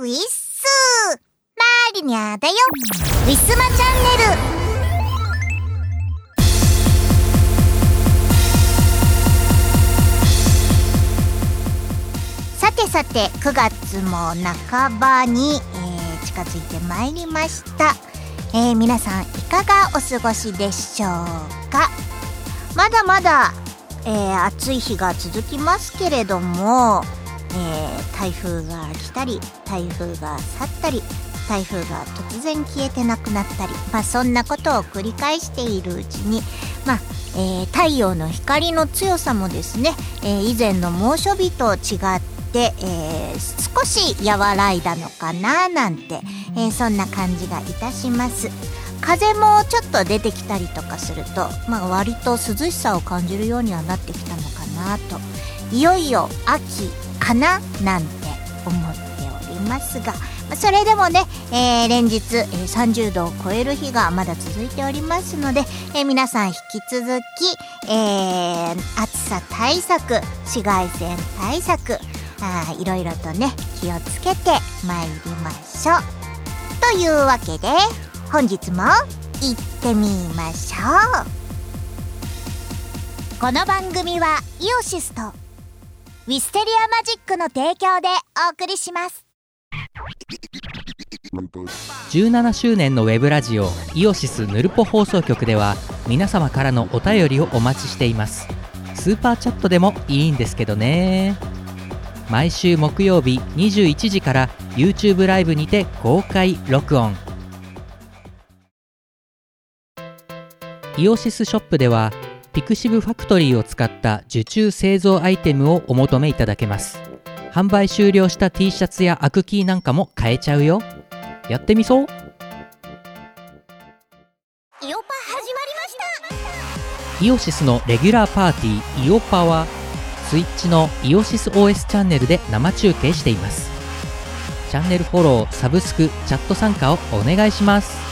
ウィッスマリニャだよ。ウィスマチャンネル。さてさて9月も半ばに、えー、近づいてまいりました、えー、皆さんいかがお過ごしでしょうか？まだまだ、えー、暑い日が続きますけれども、えー、台風が来たり台風が去ったり台風が突然消えてなくなったり、まあ、そんなことを繰り返しているうちに、まあえー、太陽の光の強さもですね、えー、以前の猛暑日と違って、え、少し和らいだのかななんて、え、そんな感じがいたします。風もちょっと出てきたりとかすると、まあ、割と涼しさを感じるようにはなってきたのかなと。いよいよ秋。かななんて思っておりますが、ま、それでもね、えー、連日、え、30度を超える日がまだ続いておりますので、えー、皆さん引き続き、えー、暑さ対策紫外線対策あいろいろとね気をつけてまいりましょう。というわけで本日も行ってみましょう。この番組はイオシスとウィステリアマジックの提供でお送りします。17周年のウェブラジオイオシスヌルポ放送局では皆様からのお便りをお待ちしています。スーパーチャットでもいいんですけどね。毎週木曜日21時から YouTube ライブにて公開録音。イオシスショップではピクシブファクトリーを使った受注製造アイテムをお求めいただけます。販売終了した T シャツやアクキーなんかも買えちゃうよ。やってみそう。イオパ始まりましたイオシスのレギュラーパーティーイオパは Twitch のイオシス OS チャンネルで生中継しています。チャンネルフォローサブスクチャット参加をお願いします。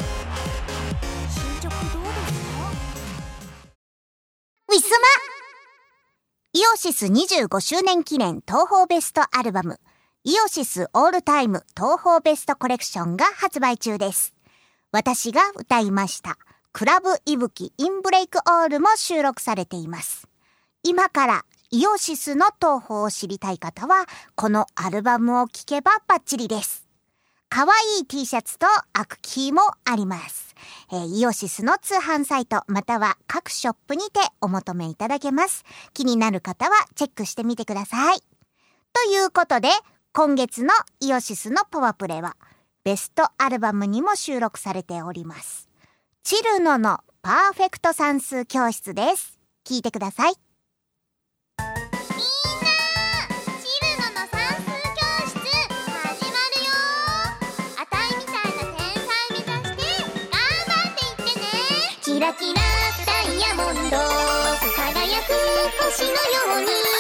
イオシス25周年記念東宝ベストアルバムイオシスオールタイム東宝ベストコレクションが発売中です。私が歌いましたクラブイブキインブレイクオールも収録されています。今からイオシスの東宝を知りたい方はこのアルバムを聴けばバッチリです。可愛いい T シャツとアクキーもあります。えー、イオシスの通販サイトまたは各ショップにてお求めいただけます。気になる方はチェックしてみてください。ということで今月のイオシスのパワープレイはベストアルバムにも収録されております。チルノのパーフェクト算数教室です。聞いてください。キラキラダイヤモンド輝く星のように。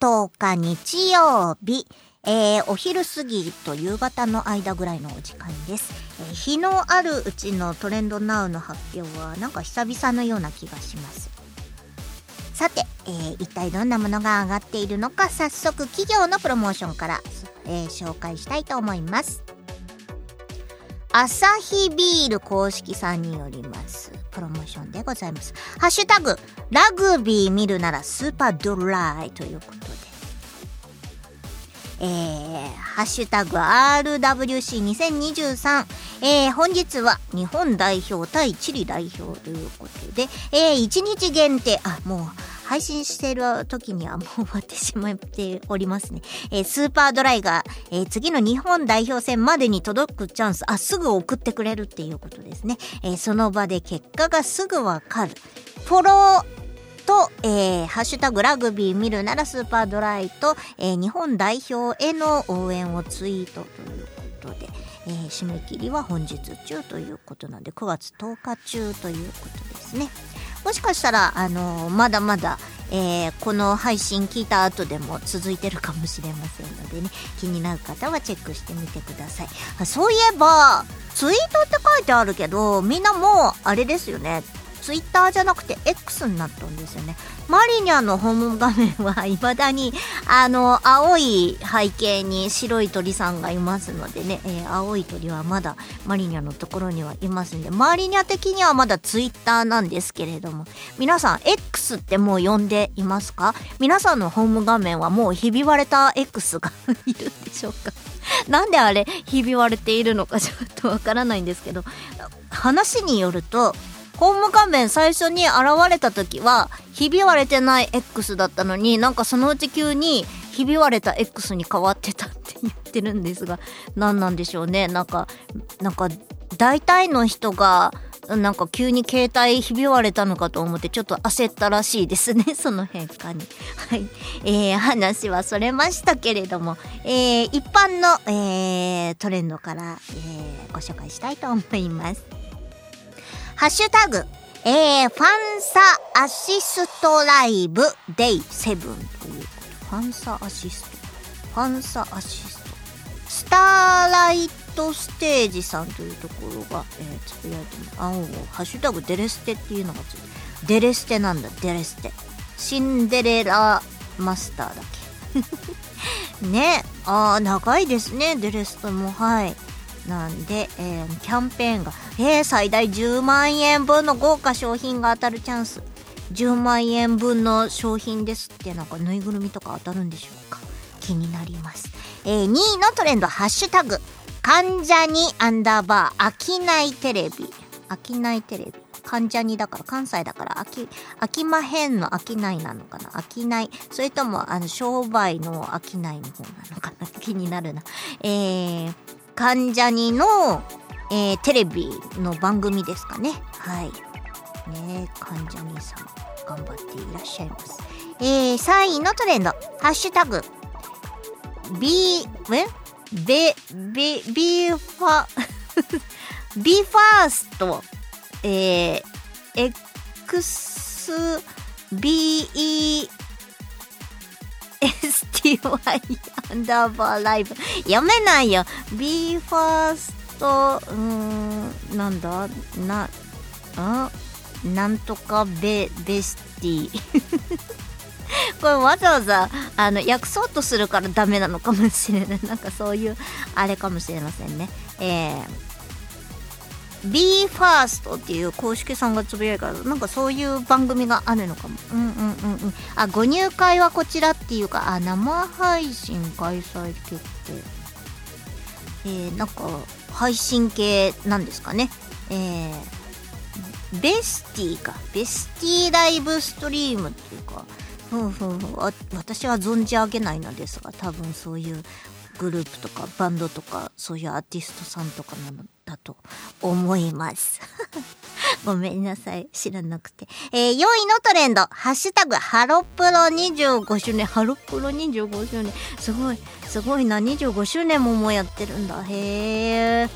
10日日曜日、えー、お昼過ぎと夕方の間ぐらいのお時間です、えー、日のあるうちのトレンドナウの発表はなんか久々のような気がします。さて、えー、一体どんなものが上がっているのか早速企業のプロモーションから、えー、紹介したいと思います。アサヒビール公式さんによります。プロモーションでございます。ハッシュタグラグビー見るならスーパードライということで。えー、ハッシュタグ RWC2023、えー、本日は日本代表対チリ代表ということで、えー、1日限定、あ、もう、配信してる時にはもう終わってしまっておりますね。えー、スーパードライが、えー、次の日本代表戦までに届くチャンス、あ、すぐ送ってくれるっていうことですね。えー、その場で結果がすぐわかる。フォローと、えー、ハッシュタグラグビー見るならスーパードライと、えー、日本代表への応援をツイートということで、えー、締め切りは本日中ということなんで9月10日中ということですね。もしかしたら、あの、まだまだ、えー、この配信聞いた後でも続いてるかもしれませんのでね、気になる方はチェックしてみてください。そういえば、ツイートって書いてあるけど、みんなもう、あれですよね。ツイッターじゃなくて X になったんですよね。マリニャのホーム画面は未だに、あの、青い背景に白い鳥さんがいますのでね、えー、青い鳥はまだマリニャのところにはいますんで、マリニャ的にはまだツイッターなんですけれども、皆さん X ってもう呼んでいますか？皆さんのホーム画面はもうひび割れた X がいるんでしょうか？なんであれひび割れているのかちょっとわからないんですけど、話によると、ホーム画面最初に現れた時はひび割れてない X だったのになんかそのうち急にひび割れた X に変わってたって言ってるんですが何なんでしょうね。なんかなんか大体の人がなんか急に携帯ひび割れたのかと思ってちょっと焦ったらしいですね その変化に。はい。えー、話はそれましたけれども、えー、一般の、えー、トレンドから、えー、ご紹介したいと思います。ハッシュタグ、えー、ファンサアシストライブデイセブンということ。ファンサアシスト。ファンサアシスト。スターライトステージさんというところが、えー、つぶやいてます。あ、ハッシュタグデレステっていうのがついてデレステなんだ、デレステ。シンデレラマスターだけ。ね。ああ、長いですね、デレステも。はい。なんで、えー、キャンペーンが、えー、最大10万円分の豪華商品が当たるチャンス。10万円分の商品ですって、なんかぬいぐるみとか当たるんでしょうか気になります。えー、2位のトレンド、ハッシュタグ、関ジャニアンダーバー、飽きないテレビ。飽きないテレビ？関ジャニだから、関西だから、飽き、飽きまへんの飽きないなのかな？飽きない。それとも、あの、商売の飽きないの方なのかな？気になるな。えー、関ジャニの、えー、テレビの番組ですかね。はい。ね関ジャニさん、頑張っていらっしゃいます。えー、3位のトレンド、ハッシュタグ、B、え？ベ、ベ、ビーファ、ビーファースト、えー、X、BE、STY アンダーバーライブ。読めないよ。b ファースト、うーん、なんだ？な、あ？なんとかベ、ベスティ。これわざわざあの訳そうとするからダメなのかもしれない。なんかそういうあれかもしれませんね。えー BE:FIRST っていう公式さんがつぶやいからなんかそういう番組があるのかも。うんうんうんうん。あご入会はこちらっていうかあ生配信開催決定えー、なんか配信系なんですかね。えー、ベスティか。ベスティライブストリームっていうか。ふんふんふん私は存じ上げないのですが多分そういうグループとかバンドとかそういうアーティストさんとかなのだと思います。ごめんなさい。知らなくて。えー、4位のトレンド。ハッシュタグ、ハロプロ25周年。ハロプロ25周年。すごい。すごいな。25周年ももうやってるんだ。へえ。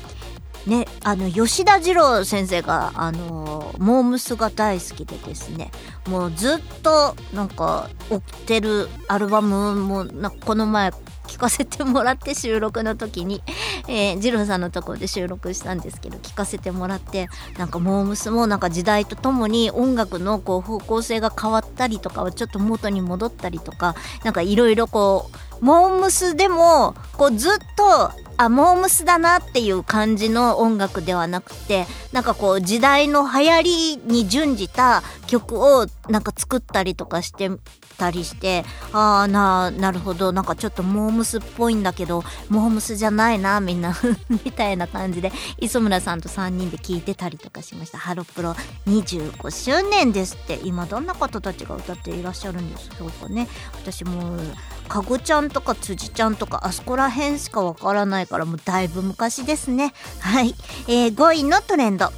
ねあの吉田二郎先生があのモームスが大好きでですねもうずっとなんか追ってるアルバムもなこの前聞かせてもらって収録の時に、えー、ジロさんのところで収録したんですけど聞かせてもらってなんかモームスもなんか時代とともに音楽のこう方向性が変わったりとかはちょっと元に戻ったりとかなんかいろいろこうモームスでもこうずっとあモームスだなっていう感じの音楽ではなくてなんかこう時代の流行りに準じた曲をなんか作ったりとかしてたりしてああななるほどなんかちょっとモームスっぽいんだけどモームスじゃないなみんな。みたいな感じで磯村さんと3人で聴いてたりとかしました。ハロプロ25周年ですって。今どんな方たちが歌っていらっしゃるんですょうかね。私もかごちゃんとか辻ちゃんとかあそこら辺しかわからないからもうだいぶ昔ですね。はい、えー、5位のトレンド。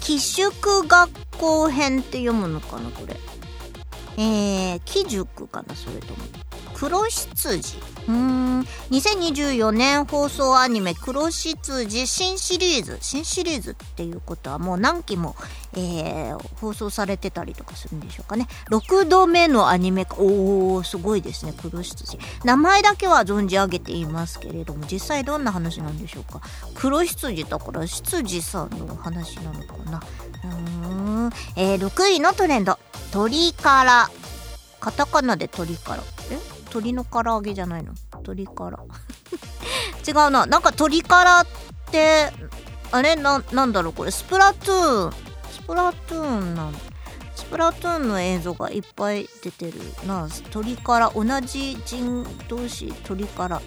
寄宿学校編って読むのかなこれ。えー、木塾かなそれとも。黒羊うん。2024年放送アニメ黒羊新シリーズ。新シリーズっていうことはもう何期も、えー、放送されてたりとかするんでしょうかね。6度目のアニメ化おおすごいですね。黒羊名前だけは存じ上げていますけれども実際どんな話なんでしょうか。黒羊だから羊さんの話なのかな。うーん、えー、6位のトレンド。鶏からカタカナで鶏から。え？鶏の唐揚げじゃないの？鶏から。違うな。なんか鶏からってあれ？ななんだろう？これ。スプラトゥーン。スプラトゥーンなんスプラトゥーンの映像がいっぱい出てるな。鳥から。同じ人同士。鳥から。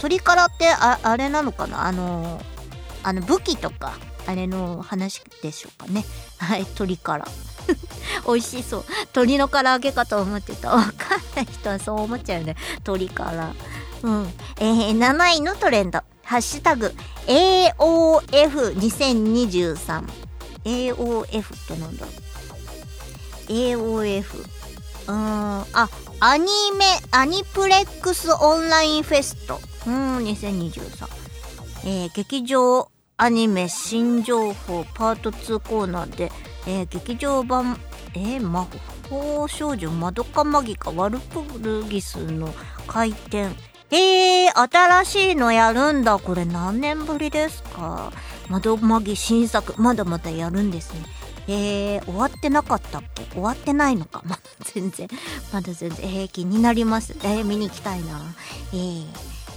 鳥からってああれなのかな？あのあの武器とかあれの話でしょうかね。はい。鳥から。美味しそう。鶏の唐揚げかと思ってた。分かんない人はそう思っちゃうよね。鶏から。うん。えー、7位のトレンド。ハッシュタグ AOF2023 AOF ってなんだ？AOF うーん。あアニメアニプレックスオンラインフェスト。うん2023えー、劇場アニメ新情報パート2コーナーでえー、劇場版、えー、魔法少女まどかマギかワルプルギスの回転。えー、新しいのやるんだ。これ何年ぶりですか？窓マギ新作、まだまだやるんですね。えー、終わってなかったっけ？終わってないのか？まだ全然、まだ全然、えー、気になります。えー、見に行きたいな。えー、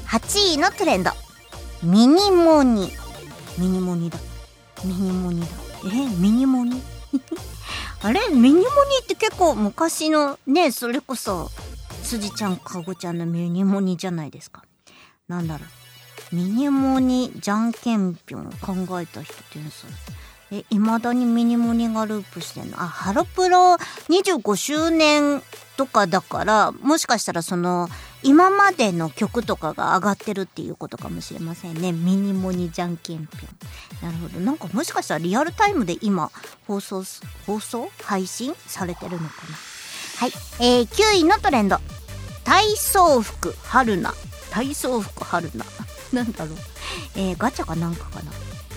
8位のトレンド。ミニモニ。ミニモニだ。ミニモニだ。えー、ミニモニ？あれミニモニって結構昔のねそれこそ辻ちゃんかごちゃんのミニモニじゃないですか。なんだろう。ミニモニじゃんけんぴょん考えた人天才え未だにミニモニがループしてんの？あハロプロ25周年とかだからもしかしたらその今までの曲とかが上がってるっていうことかもしれませんね。ミニモニじゃんけんぴょんなるほど。なんかもしかしたらリアルタイムで今放送放送？配信されてるのかな？はい、えー、9位のトレンド。体操服春菜。体操服春菜。なんだろう。えー、ガチャかなんかかな。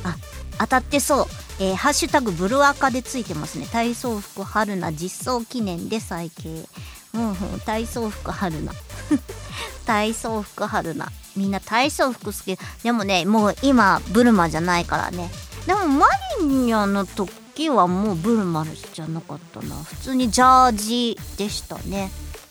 あ当たってそう。えー、ハッシュタグブルアカでついてますね。体操服春菜実装記念で再掲。うんうん、体操服春菜。体操服春菜。みんな体操服好き。でもね、もう今、ブルマじゃないからね。でもマリニャの時はもうブルマじゃなかったな。普通にジャージでしたね。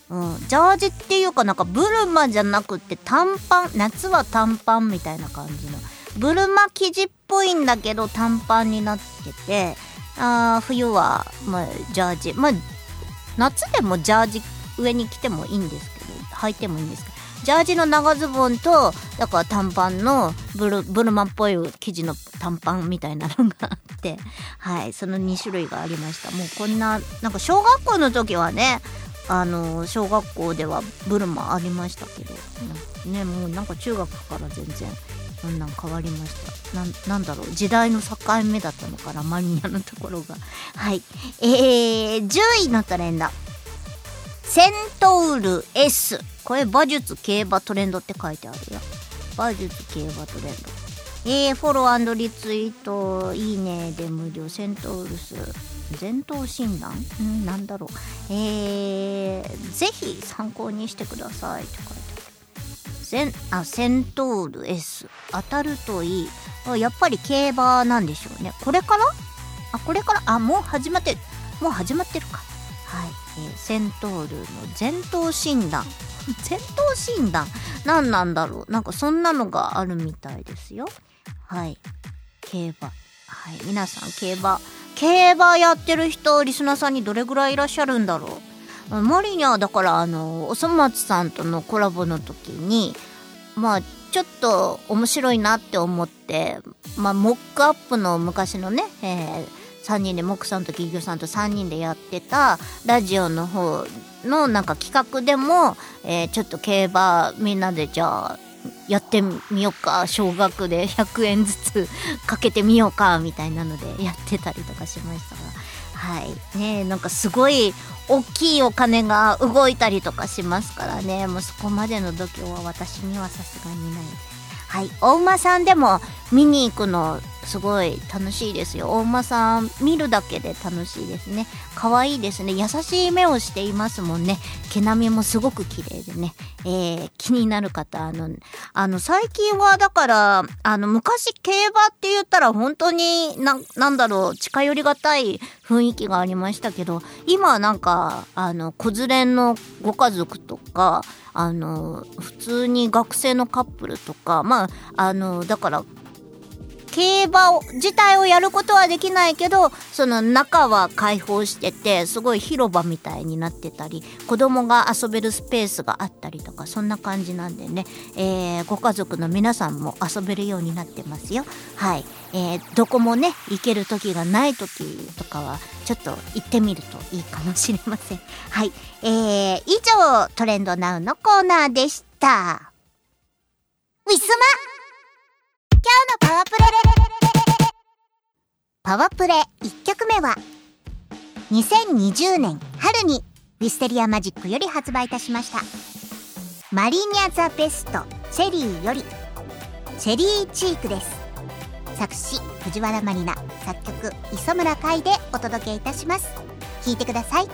うん、ジャージっていうかなんかブルマじゃなくて短パン夏は短パンみたいな感じのブルマ生地っぽいんだけど短パンになっててあ冬は、まあ、ジャージまあ夏でもジャージ上に着てもいいんですけど履いてもいいんですけどジャージの長ズボンとだから短パンのブルブルマンっぽい生地の短パンみたいなのがあって はいその2種類がありました。もうこんななんか小学校の時はねあの小学校ではブルマありましたけどねもうなんか中学から全然そんなん変わりました。ななんだろう。時代の境目だったのかなマニアのところが。はい。えー、10位のトレンド。セントウル S これ馬術競馬トレンドって書いてあるよ。馬術競馬トレンド。えー、フォローリツイートいいねで無料。セントウルス。前頭診断ん？なんだろう。えー、ぜひ参考にしてください。って書いてセンあセントール S 当たるといい。やっぱり競馬なんでしょうね。これからあこれからあもう始まってる。もう始まってるか。はい、えー、セントールの前頭診断 前頭診断何なんだろう？なんかそんなのがあるみたいですよ。はい。競馬。はい。皆さん競馬。競馬やってる人リスナーさんにどれぐらいいらっしゃるんだろう？マリニャだからあのおそ松さんとのコラボの時にまあちょっと面白いなって思ってまあモックアップの昔のね、えー、3人でモックさんと企業さんと3人でやってたラジオの方のなんか企画でも、えー、ちょっと競馬みんなでじゃあやってみようか少額で100円ずつかけてみようかみたいなのでやってたりとかしましたが。はい。ねなんかすごい大きいお金が動いたりとかしますからね。もうそこまでの度胸は私にはさすがにない。はい。お馬さんでも見に行くのすごい楽しいですよ。お馬さん見るだけで楽しいですね。可愛いですね。優しい目をしていますもんね。毛並みもすごく綺麗でね。えー、気になる方、あの、あの、最近はだから、あの、昔競馬って言ったら本当にな、なんだろう、近寄りがたい雰囲気がありましたけど、今はなんか、あの、子連れのご家族とか、あの、普通に学生のカップルとか、まあ、あの、だから、競馬を自体をやることはできないけどその中は開放しててすごい広場みたいになってたり子供が遊べるスペースがあったりとかそんな感じなんでね、えー、ご家族の皆さんも遊べるようになってますよ。はい、えー、どこもね行ける時がない時とかはちょっと行ってみるといいかもしれません。はい、えー、以上トレンドナウのコーナーでした。ウィスマ今日のパワープレ。パワープレ1曲目は2020年春にウィステリアマジックより発売いたしました。マリニャザベストチェリーよりチェリーチークです。作詞藤原マリナ作曲磯村海でお届けいたします。聴いてください。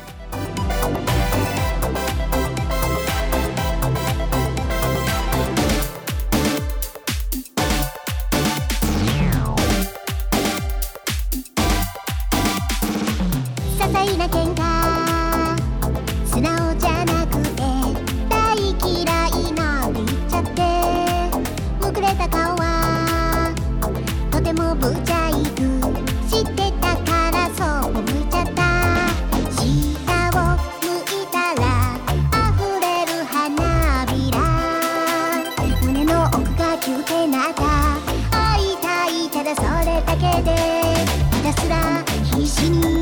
ウィ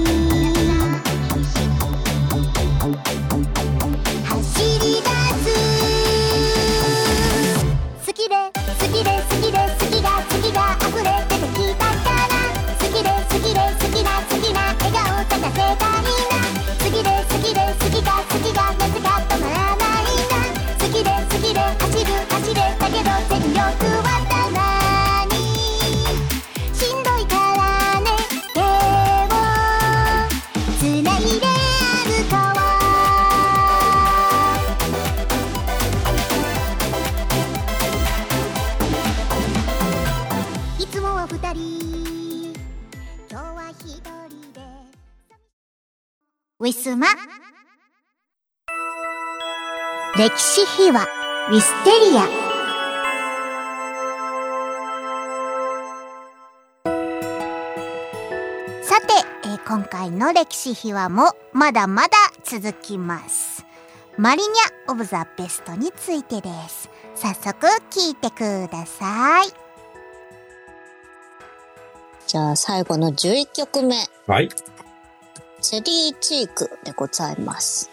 歴史秘話ウィステリア。さて、えー、今回の歴史秘話もまだまだ続きます。マリニャ・オブ・ザ・ベストについてです。早速聞いてください。じゃあ最後の11曲目。はい。チェリーチークでございます。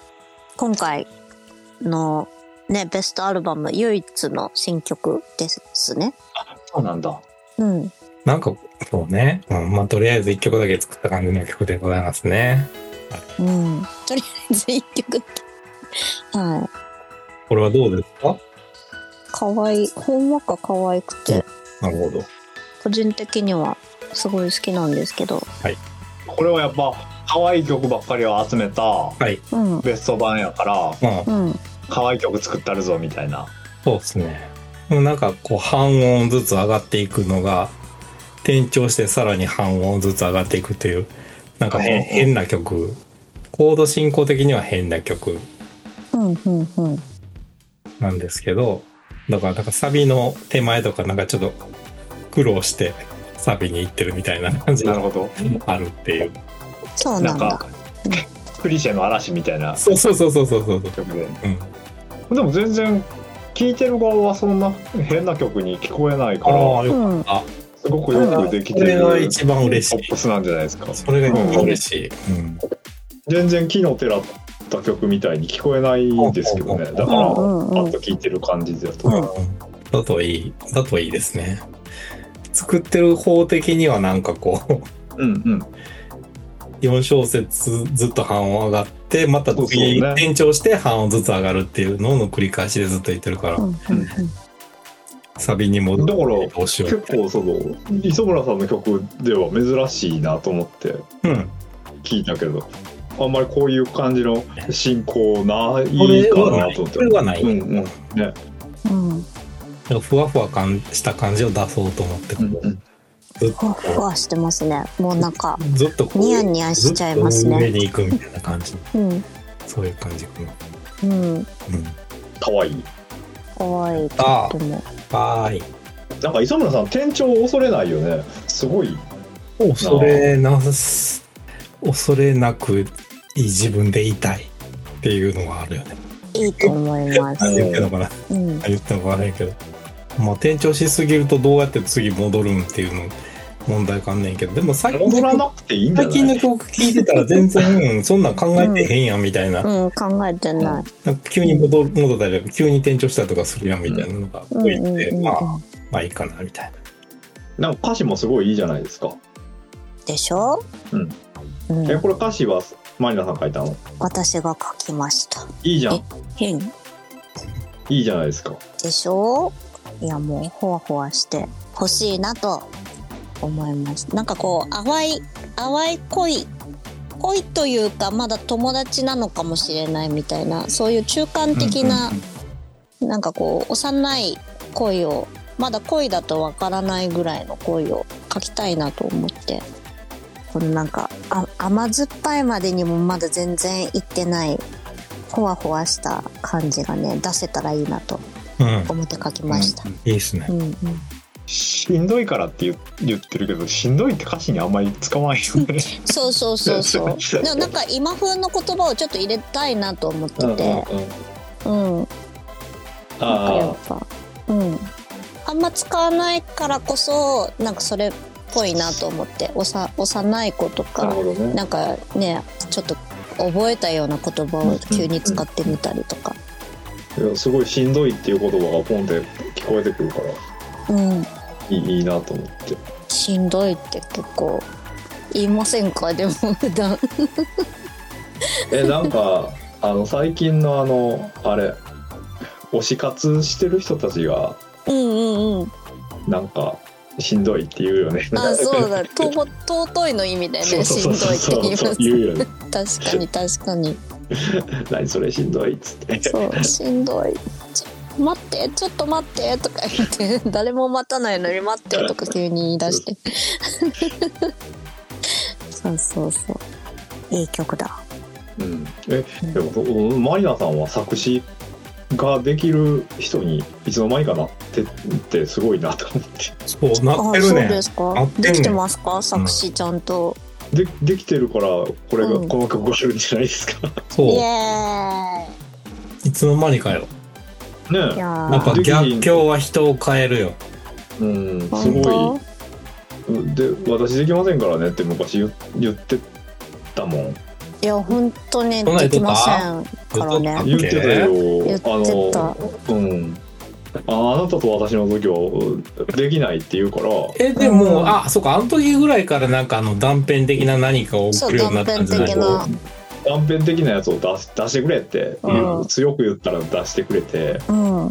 今回のね、ベストアルバム唯一の新曲ですね。あ、そうなんだ。うん。なんか、そうね。うん、まあ、とりあえず一曲だけ作った感じの曲でございますね。うん。とりあえず一曲はい。これはどうですか？かわいい。ほんわか可愛くて。なるほど。個人的にはすごい好きなんですけど。これはやっぱ可愛い曲ばっかりを集めたはい。うん。ベスト版やからまあ、うん。可愛い曲作ったるぞみたいなそうですね。もうなんかこう半音ずつ上がっていくのが、転調してさらに半音ずつ上がっていくという、なんか変うん変な曲。コード進行的には変な曲うん。うん。うん。なんですけど、だからなんかサビの手前とかなんかちょっと苦労してサビに行ってるみたいな感じがなるほどあるっていう。そうなんだなんか。クリシェの嵐みたいなそうそうそうそうそうそう。曲でうん。でも全然聴いてる側はそんな変な曲に聞こえないかああ、らようん。すごくよくできてそれるが一番嬉しいポップ。スなんじゃないですかそれが一番嬉しい。うん。全然木のてらった曲みたいに聞こえないですけどねうんだからパッと聴いてる感じだと、うんだといい。だといいですね。作ってる方的にはなんかこう、うんうん4小節ずっと半音上がって、また次そうね転調して半音ずつ上がるっていうのの繰り返しでずっと言ってるから、うん。うん。サビに戻ってだから結構その磯村さんの曲では珍しいなと思ってうん。聞いたけどあんまりこういう感じの進行ないかはなと思ってこれはない。うんうんねうん。ふわふわ感した感じを出そうと思って、うんうんふわふわしてますね。もうなんか、と、ずっとこうニヤニヤしちゃいますずっと上ね。に行くみたいな感じ。うん。そういう感じ。うん。うん。かわいいかわいい。とっても。はーい。なんか磯村さん店長を恐れないよねすごい恐れなす、恐れなくいい自分でいたいっていうのがあるよね。いいと思いま何す。言ってんのかなうん。言ってんのか悪いけど。まあ、転調しすぎるとどうやって次戻るんっていうの問題かんねんけど、でも最近戻らのなくていいんじゃ最ない？近の曲聴いてたら全然、うんそんなん考えてへんやんみたいな。うん、考えてない。なんか急に戻る戻ったり急に転調したりとかするやんみたいなのが多いんで、うんうんうんうんまあ、まあいいかなみたいな。なんか歌詞もすごいいいじゃないですかでしょ？うん。うんえ。これ歌詞はマリナさん書いたの？私が書きました。いいじゃん変？いいじゃないですかでしょ？いや、もう、ほわほわして欲しいなと思います。なんかこう、淡い、淡い恋、恋というか、まだ友達なのかもしれないみたいな、そういう中間的な、なんかこう、幼い恋を、まだ恋だとわからないぐらいの恋を書きたいなと思って、このなんか、あ甘酸っぱいまでにもまだ全然いってない、ほわほわした感じがね、出せたらいいなとうん。思って書きました。いいですねう。んうん。しんどいからって言言ってるけどしんどいって歌詞にあんまり使わないよね そうそうそうそう。でもなんか今風の言葉をちょっと入れたいなと思ってて、うん。なんかやあっぱ、うん。あんま使わないからこそ、なんかそれっぽいなと思って、おさ幼い子とか、ほどねなんかね、ちょっと覚えたような言葉を急に使ってみたりとか。すごいしんどいっていう言葉がポンって聞こえてくるからうん。いいいいなと思ってしんどいって結構言いませんか？でも普段。えなんかあの最近のあのあれ推し活してる人たちがうんうんうん。なんかしんどいって言うよねあ、そうだ。と尊いの意味でね、しんどいって言います。確かに確かに。何それしんどいっつってそう、しんどい。ちょ待って、ちょっと待ってとか言って、誰も待たないのに待ってとか急に言い出して。そうそうそう。いい曲だ。うん、えでもマリナさんは作詞ができる人にいつの間にかなってってすごいなと思ってそう、なあってるねできてますか？作詞ちゃんと。でできてるからこれが、うん。この曲があるんじゃないですか？そう。いつの間にかよ。ねややっぱー逆境は人を変えるよ。えうんす本ご当い。で私できませんからねって昔言言ってたもん。いや、本当にできませんからね。言ってたよ。言ってた。あのうんああなたと私の時はできないって言うから。え、でも、うんあ、そうか、あの時ぐらいからなんかあの断片的な何かを送るようになったんじゃない？そう断片的断片的なやつを出し出してくれって、うん強く言ったら出してくれて。うん。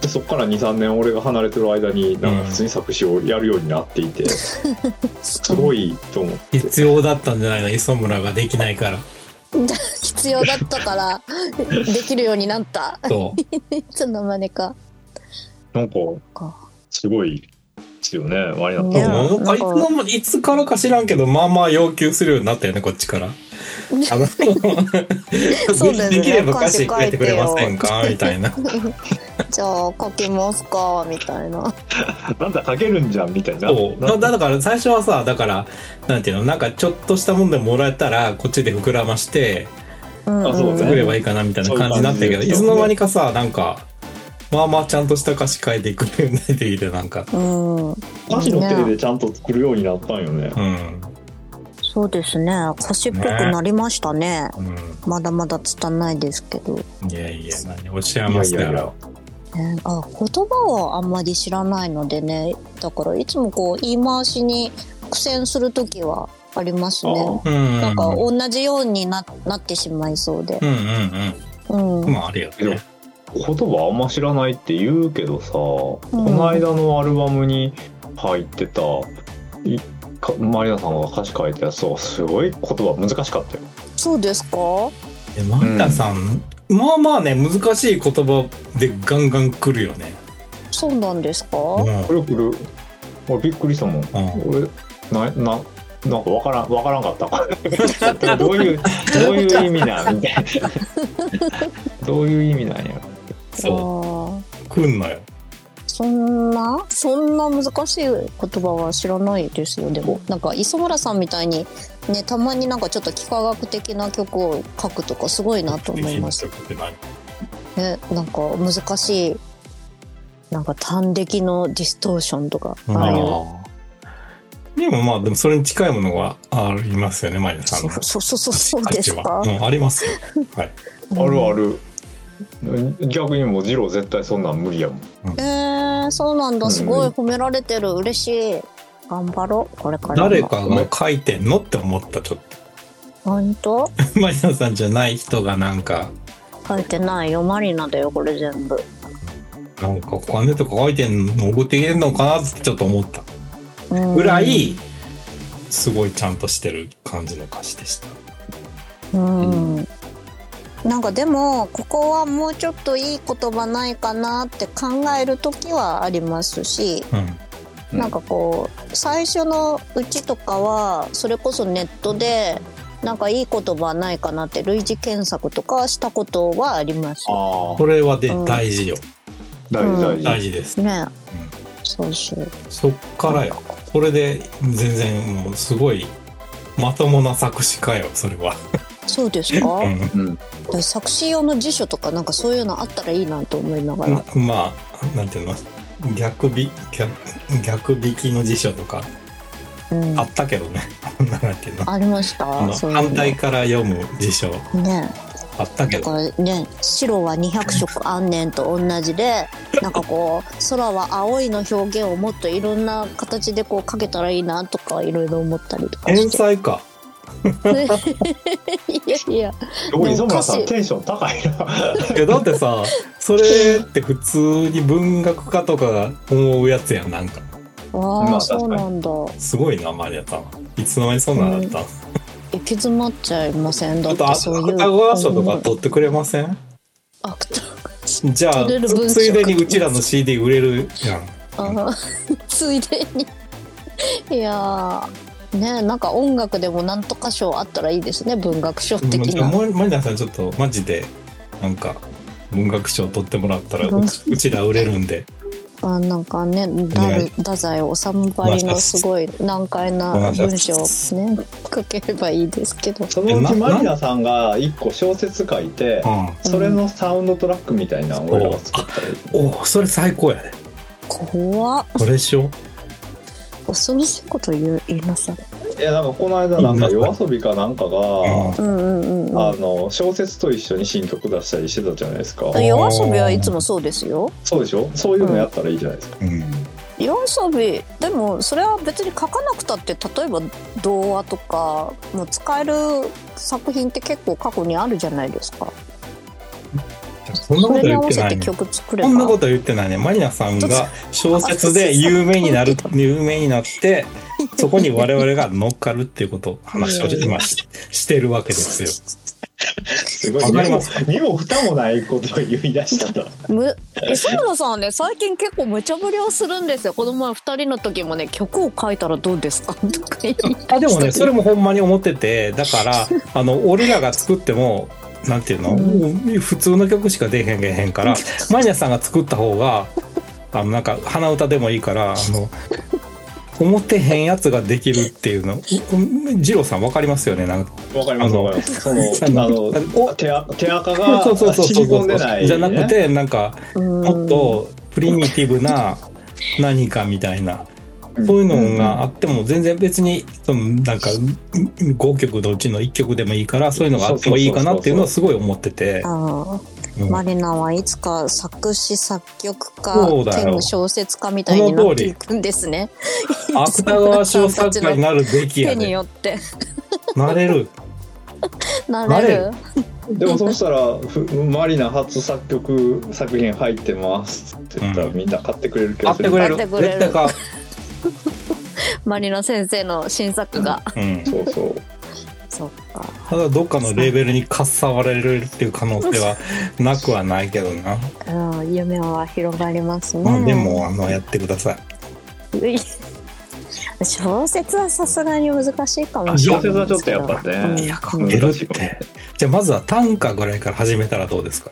でそっから23年俺が離れてる間になんか普通に作詞をやるようになっていて、すごいと思って。必要だったんじゃないの磯村ができないから。必要だったからできるようになった。そう。いつの間にかなんかかすごいですよねマリナさん、ねなんか。いつの間いつからか知らんけどまあまあ要求するようになったよねこっちから。あのそうねできれば歌詞書いてくれませんか？みたいな。じゃあ書きますかみたいな。なんだ書けるんじゃんみたいな。そう。だだから最初はさだからなんていうのなんかちょっとしたもんでもらえたらこっちで膨らましてうんうね。作ればいいかなみたいな感じになったけどいつの間にかさなんかまあまあちゃんとした歌詞書いてくるようになってきてなんか。うん。歌詞の手でちゃんと作るようになったんよね。うん。そうですね。歌詞っぽくなりましたね。うまだまだ拙いですけど、んいやいや何？おっしゃいますいやいやいやよねあ言葉はあんまり知らないのでね。だからいつもこう言い回しに苦戦する時はありますね。うん。なんか同じようにななってしまいそうで。うんうんうん、うん。まああるよね言葉あんま知らないって言うけどさ、この間のアルバムに入ってたマリナさんが歌詞書いたやつはすごい言葉難しかったよ。そうですか？えマリナさんまあまあね難しい言葉でガンガン来るよね。そうなんですか、うん。これ来る。俺びっくりしたもん、ん。俺なななんかわからんわからんかった。どういうどういう意味なん？みたいな。どういう意味なんやそう。来んのよ。そんな？そんな難しい言葉は知らないですよ。でもなんか磯村さんみたいにねたまになんかちょっと幾何学的な曲を書くとかすごいなと思います。って何ねなんか難しいなんか短歴のディストーションとかああいう。でもまあでもそれに近いものがありますよねマリナさんの。そうそうそうそうですか？は。うんありますよ。はい。あるある逆にもうジロー絶対そんなん無理やもん。えー、そうなんだ。すごい褒められてる。嬉しい。頑張ろう。これからも。誰かが書いてんのって思ったちょっ本当？と マリナさんじゃない人がなんか。書いてないよ。マリナだよこれ全部。なんかお金とか書いてんの送ってきてんのかなってちょっと思った。うん。ぐらいすごいちゃんとしてる感じの歌詞でした。うんなんかでもここはもうちょっといい言葉ないかなって考える時はありますし、うん。うんなんかこう最初のうちとかはそれこそネットでなんかいい言葉ないかなって類似検索とかしたことはあります。ああこれはでうん大事よ。大事大事、大事です。ね、そうそう。そっからよ。これで全然もうすごいまともな作詞家よそれは、そうですか、うん。うん。で作詞用の辞書とかなんかそういうのあったらいいなと思いながら、まあなんていうの逆び逆逆引きの辞書とか。うん。あったけどね。なんていうのありました反対から読む辞書。ね。あったけだどからね白は200色あんねんと同じでなんかこう空は青いの表現をもっといろんな形でこうかけたらいいなとかいろいろ思ったりとか天して。才かいやいや。すごい磯村さんテンション高いないやだってさそれって普通に文学家とかが思うやつやんなんか。あまああそうなんだ。すごいなマリアさんいつの間にそんなんだった？の、行き詰まっちゃいません？だってそういう芥川賞とかうん取ってくれません？芥じゃあついでにうちらの CD 売れるやん。あーついでに。いやーねなんか音楽でもなんとか賞あったらいいですね文学賞的な。もうマリナさんちょっとマジでなんか文学賞取ってもらったらううんうちら売れるんで。あなんかね太宰治ばりのすごい難解な文章をね書ければいいですけど。そのうちマリナさんが一個小説書いてうん。それのサウンドトラックみたいなのを俺らが作ったらいい。おそれ最高やで怖っ。これでしょ恐ろしいこと言う言いなさい。いやなんかこの間なんか夜遊びかなんかがうん。うんうんうんうん。あの小説と一緒に新曲出したりしてたじゃないですか。夜遊びはいつもそうですよ。そうでしょ？そういうのやったらいいじゃないですか、うん。夜遊びでもそれは別に書かなくたって例えば童話とかもう使える作品って結構過去にあるじゃないですかそんなこと言ってないね。そんなこと言ってないね。マリナさんが小説で有名になる有名になってそこに我々が乗っかるっていうことを話を今し してるわけですよ。すごい。わかります身も蓋もないことを言い出したとむ磯村さんね最近結構無茶ぶりをするんですよこの前二人の時もね曲を書いたらどうですかとか言いあでもねそれもほんまに思っててだからあの俺らが作ってもなんていうの、普通の曲しか出へんげへんから マニアさんが作った方があのなんか鼻歌でもいいからあの思ってへんやつができるっていうのう二郎さんわかりますよね？なんかわかりますあのわかります。そのああのの手あ手垢が染み込んでない。じゃなくてなんかうん。もっとプリミティブな何かみたいなそういうのがあっても全然別にそのなんか5曲のうちの1曲でもいいからそういうのがあってもいいかなっていうのはすごい思ってて。マリナはいつか作詞作曲家そうだよ兼小説家みたいになっていくんですね。芥川賞作家になるべきや手にで。よってなれる。ななれる。でもそしたらふマリナ初作曲作品入ってますって言ったらうんみんな買ってくれる気買がする、ってくれる。買ってくれる絶対買 マリナ先生の新作が。う。うん。そうそうそっか。ただどっかのレーベルにかっさわれるっていう可能性は なくはないけどな。うん、夢は広がりますね。まあでもあのやってください。小説はさすがに難しいかもしれない小説はちょっとやっぱねいや書けるって。じゃあまずは短歌ぐらいから始めたらどうですか？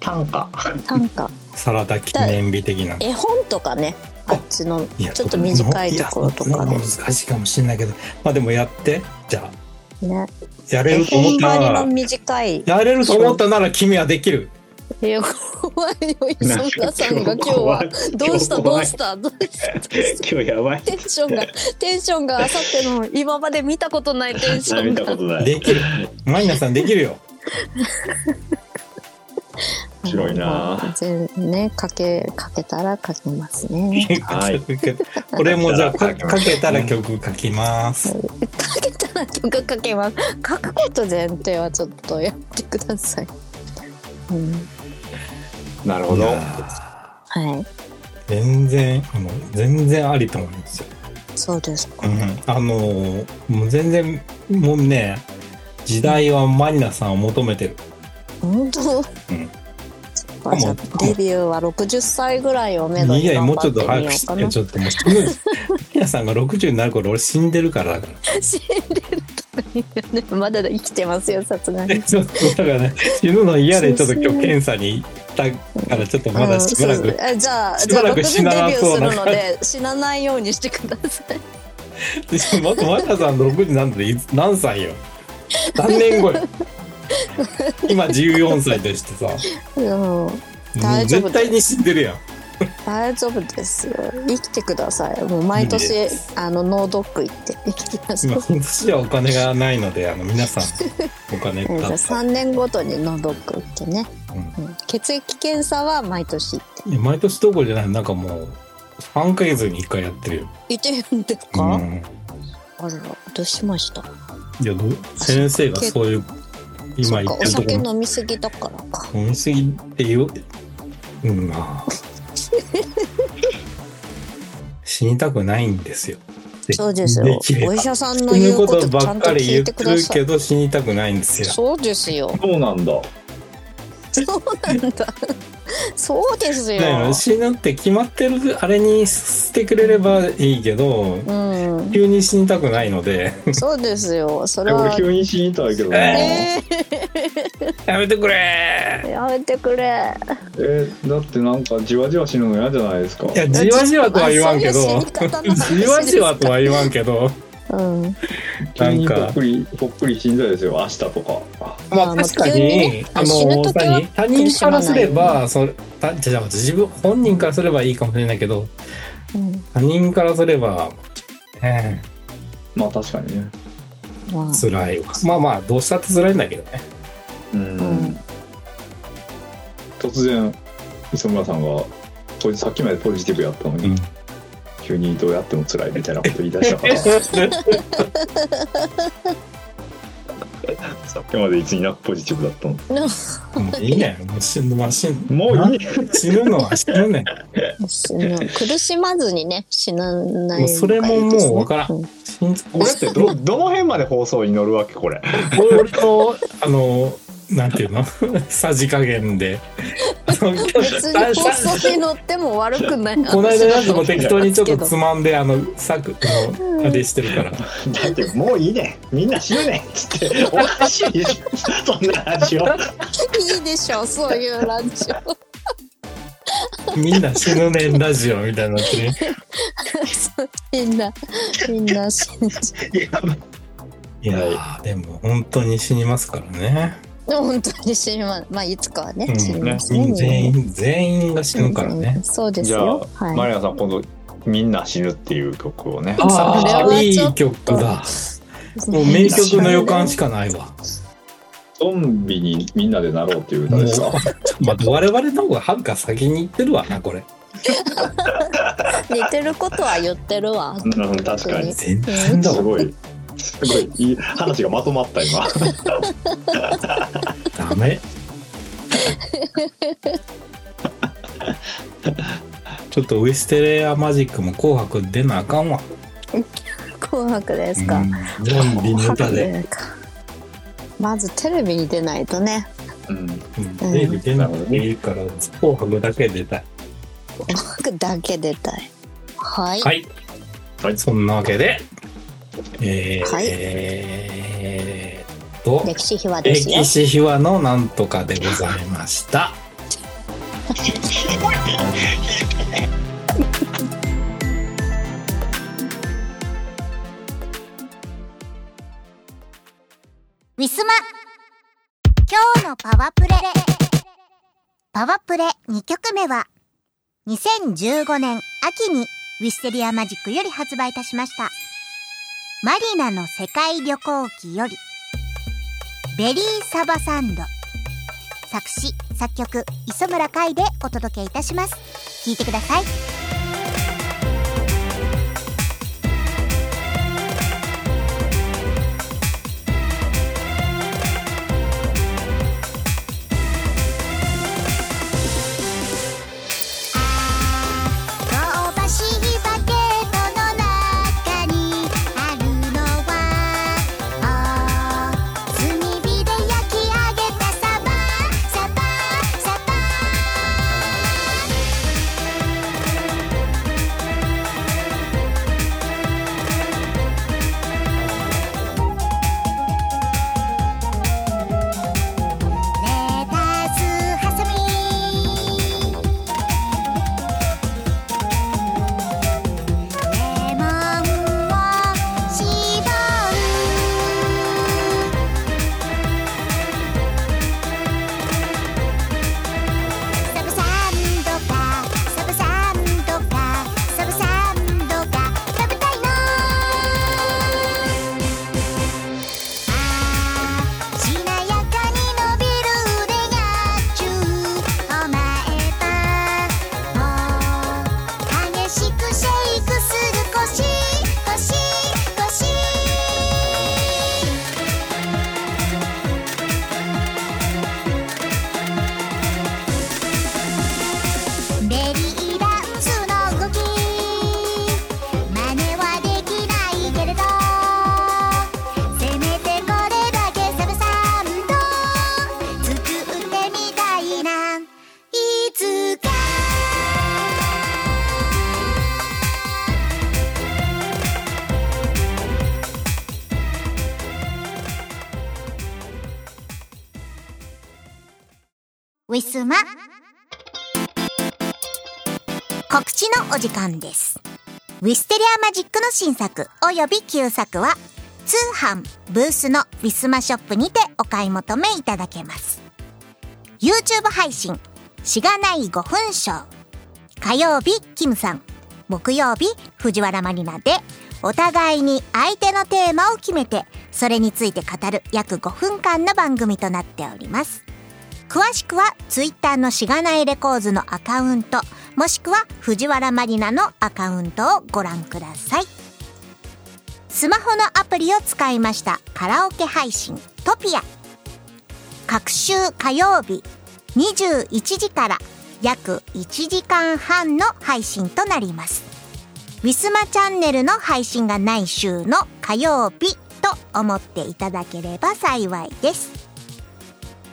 短歌短歌サラダ記念日的な。絵本とかねあっちのちょっと短いところとかで難しいかもしれないけど、まあでもやって。じゃあねやれ絵ると思ったなら。短いやれると思ったなら君はできる。いや怖いよ磯村さんが今日はどうした？どうした？どうした？今日やばいテンションがテンションがあさっての今まで見たことないテンションが見たことないできる。マイナさんできるよ。面白いな。全ねかけかけたら書きますね。はい。これもじゃあかけたら曲書きます。かけたら曲書けます。書くこと前提はちょっとやってください、うん、なるほど。はい。全然あの全然ありと思うんですよ。そうですか、うん、あのもう全然もうね時代はマリナさんを求めてる。本当、うんかじゃあデビューは60歳ぐらいをめどにいやもうちょっ頑張ってみと早くしようかな。てちょっともう死ぬ。マリナさんが60になる頃俺死んでるからだから。死んでるとまだ生きてますよさすがに。ちょっとだからね死ぬの嫌でちょっと今日検査に行ったからちょっとまだしばらく。うんじゃあしばらく60死ななデビューすそうなるので死なないようにしてください。でもマリナさんの60なんて何歳よ？何年後よ？今14歳としてさ。う大丈夫絶対に死んでるやん。大丈夫ですよ。生きてください。もう毎年であの脳ドック行って生きてます今年はお金がないのであの皆さん お金えーじゃあか3年ごとに脳ドック行ってね、うん。うん。血液検査は毎年行って。毎年どころじゃない。なんかもう3ヶ月に1回やってるよ、行ってるんですか、うん、あらどうしました？いや先生がそういう今言そってるところ。飲みすぎだからか。飲みすぎっていう？うんまあ。死にたくないんですよ。そうですよ。お医者さんの言うこととばっかり言っててくださいるけど死にたくないんですよ。そうですよ。そうなんだそうなんだ。そうですよ。だから死ぬって決まってるあれにしてくれればいいけどうん。急に死にたくないので。そうですよ。それ 俺は急に死にたいけど。なえやめてくれ。ー、やめてくれ。えだってなんかじわじわ死ぬの嫌じゃないですか。いやじわじわとは言わんけど。じわじわとは言わんけどうん。なんか。ぽっくりぽっくり死んだですよ明日とか。まあまあ確かに、ねあ死ぬの時は何他人からすればそれたじゃあ自分本人からすればいいかもしれないけどうん。他人からすれば、えまあ確かにね。辛いわ。まあまあどうしたって辛いんだけどね。うん、ん。突然磯村さんがさっきまでポジティブやったのに、うん急にどうやっても辛いみたいなこと言い出したから。さっきまでいつになくポジティブだったの？もういいね。もう死ぬまあ死ぬもういい。死ぬのは死ぬね。ん死ぬ。苦しまずにね死なないね。それももうわからん。うん死んこれってどどの辺まで放送に乗るわけこれ？俺俺のあのなんていうの？さじ加減で。別に放送に乗っても悪くない。この間なんかもう適当にちょっとつまんであのサクのあれしてるから。だってもういいね。みんな死ぬね。っつっておかしいでしょ。そんなラジオ。いいでしょそういうラジオ。みんな死ぬねんラジオみたいになってる。みんなみんな信じいやーでも本当に死にますからね、本当に死にますまあいつかはね、うん死にますね。全員全員が死ぬからね、そうですじゃよあ、はい。マリナさん今度「みんな死ぬ」っていう曲をね。ああはいい曲だ。もう名曲の予感しかないわ。ゾンビにみんなでなろうっていう歌ですかまあ我々の方がはるか先に行ってるわなこれ。似てることは言ってるわ。うん確かに。全然だわ。すごいすごいいい話がまとまった今。ダメ。ちょっとウエステレアマジックも紅白出なあかんわ。紅白ですか、うんゾンビの歌で、まずテレビに出ないとね。うん。うん、テレビ出なくていいから紅白だけ出たい。紅白だけ出たい。はい、はい、はい。そんなわけでえーはい。えーっと歴史秘話ですよ。歴史秘話のなんとかでございました。ウィスマ今日のパワプレ。パワプレ2曲目は2015年秋にウィステリアマジックより発売いたしましたマリナの世界旅行記よりベリーサバサンド。作詞作曲磯村海でお届けいたします。聞いてください。ウィスマ告知のお時間です。ウィステリアマジックの新作および旧作は通販ブースのウィスマショップにてお買い求めいただけます。YouTube 配信しがない5分ショー火曜日キムさん木曜日藤原マリナでお互いに相手のテーマを決めてそれについて語る約5分間の番組となっております。詳しくは Twitter のしがないレコーズのアカウントもしくは藤原マリナのアカウントをご覧ください。スマホのアプリを使いましたカラオケ配信トピア。各週火曜日21時から約1時間半の配信となります。ウィスマチャンネルの配信がない週の火曜日と思っていただければ幸いです。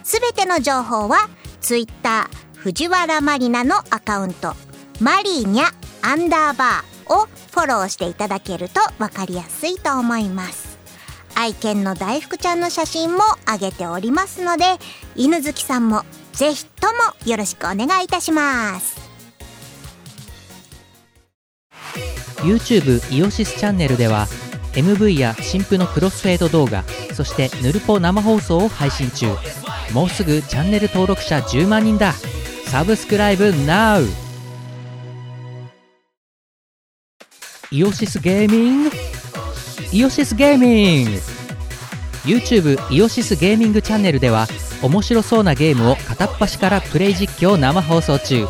すべての情報はツイッター藤原マリナのアカウント。マリーニャアンダーバーをフォローしていただけると分かりやすいと思います。愛犬の大福ちゃんの写真も上げておりますので犬好きさんもぜひともよろしくお願いいたします。YouTube イオシスチャンネルでは MV や新婦のクロスフェード動画そしてヌルポ生放送を配信中。もうすぐチャンネル登録者10万人だ。サブスクライブ NOW! イオシスゲーミング？イオシスゲーミング！YouTube イオシスゲーミングチャンネルでは面白そうなゲームを片っ端からプレイ実況生放送中。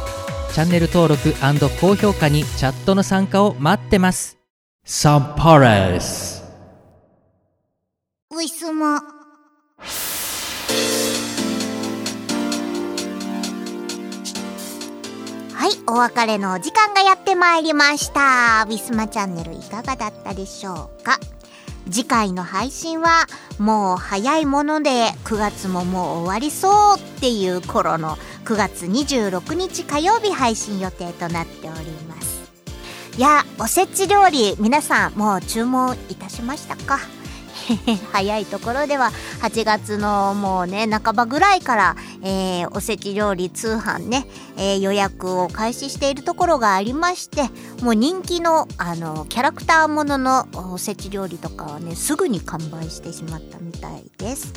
チャンネル登録高評価にチャットの参加を待ってます。サンパレスウィスマはい、お別れのお時間がやってまいりました。ウィスマチャンネルいかがだったでしょうか次回の配信はもう早いもので9月ももう終わりそうっていう頃の9月26日火曜日配信予定となっております。いや、おせち料理皆さんもう注文いたしましたか？早いところでは8月のもうね半ばぐらいから、えーおせち料理通販ね、えー予約を開始しているところがありましてもう人気のあのキャラクターもののおせち料理とかはねすぐに完売してしまったみたいです。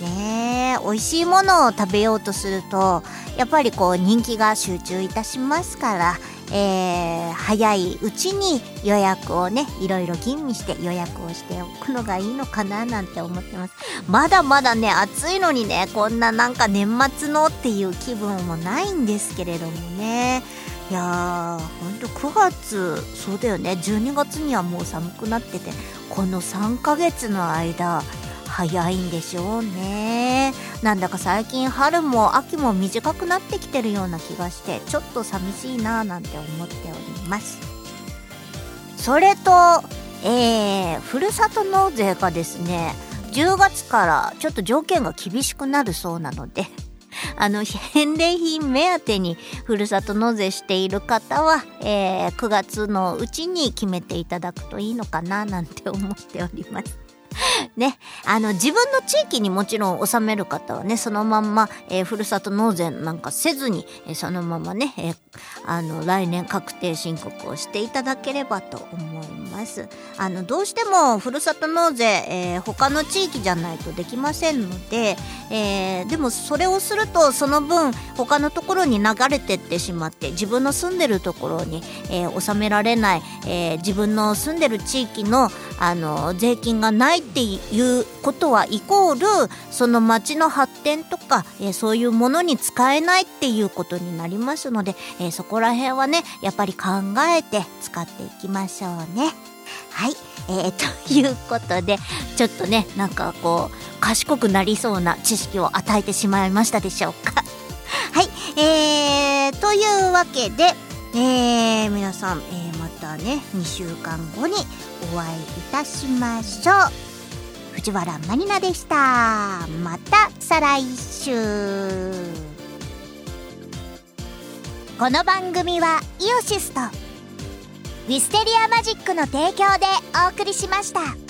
ねえ美味しいものを食べようとするとやっぱりこう人気が集中いたしますから、えー早いうちに予約をねいろいろ吟味して予約をしておくのがいいのかななんて思ってます。まだまだね暑いのにねこんななんか年末のっていう気分もないんですけれどもね。いやーほんと9月そうだよね。12月にはもう寒くなっててこの3ヶ月の間早いんでしょうねなんだか最近春も秋も短くなってきてるような気がしてちょっと寂しいなーなんて思っておりますそれとえー、ふるさと納税がですね10月からちょっと条件が厳しくなるそうなので あの返礼品目当てにふるさと納税している方は、えー9月のうちに決めていただくといいのかななんて思っております。ね、あの自分の地域にもちろん納める方はねそのまんま、えーふるさと納税なんかせずに、えーそのままね、えーあの来年確定申告をしていただければと思います。あのどうしてもふるさと納税、えー他の地域じゃないとできませんので、えーでもそれをするとその分他のところに流れてってしまって自分の住んでるところに、えー納められない、えー自分の住んでる地域のあの税金がないっていうことはイコールその町の発展とか、えーそういうものに使えないっていうことになりますので、えーそこら辺はねやっぱり考えて使っていきましょうね。はい、えー、ということでちょっとねなんかこう賢くなりそうな知識を与えてしまいましたでしょうか。はい、えー、というわけで、えー、皆さん、えーたね2週間後にお会いいたしましょう。藤原まりなでした。また再来週。この番組はイオシスとウィステリアマジックの提供でお送りしました。